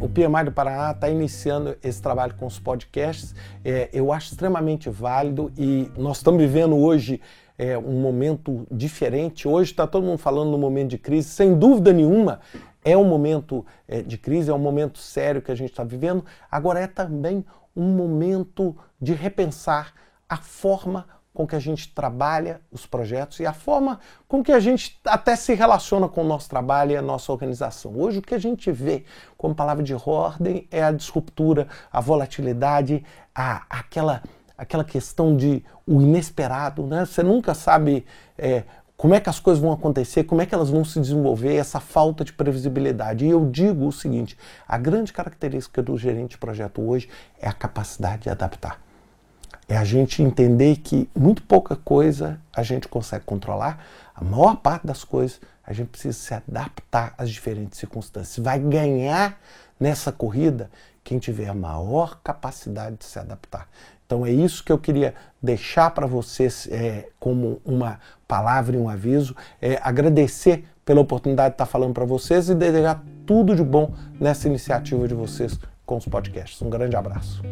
O PMI do Paraná está iniciando esse trabalho com os podcasts. É, eu acho extremamente válido e nós estamos vivendo hoje é, um momento diferente. Hoje está todo mundo falando no momento de crise, sem dúvida nenhuma. É um momento é, de crise, é um momento sério que a gente está vivendo. Agora é também um momento de repensar a forma com que a gente trabalha os projetos e a forma com que a gente até se relaciona com o nosso trabalho e a nossa organização. Hoje o que a gente vê como palavra de ordem é a disruptura, a volatilidade, a, aquela, aquela questão de o inesperado, né? Você nunca sabe é, como é que as coisas vão acontecer, como é que elas vão se desenvolver, essa falta de previsibilidade. E eu digo o seguinte: a grande característica do gerente de projeto hoje é a capacidade de adaptar. É a gente entender que muito pouca coisa a gente consegue controlar, a maior parte das coisas a gente precisa se adaptar às diferentes circunstâncias. Vai ganhar nessa corrida quem tiver a maior capacidade de se adaptar. Então é isso que eu queria deixar para vocês é, como uma palavra e um aviso. É, agradecer pela oportunidade de estar falando para vocês e desejar tudo de bom nessa iniciativa de vocês com os podcasts. Um grande abraço.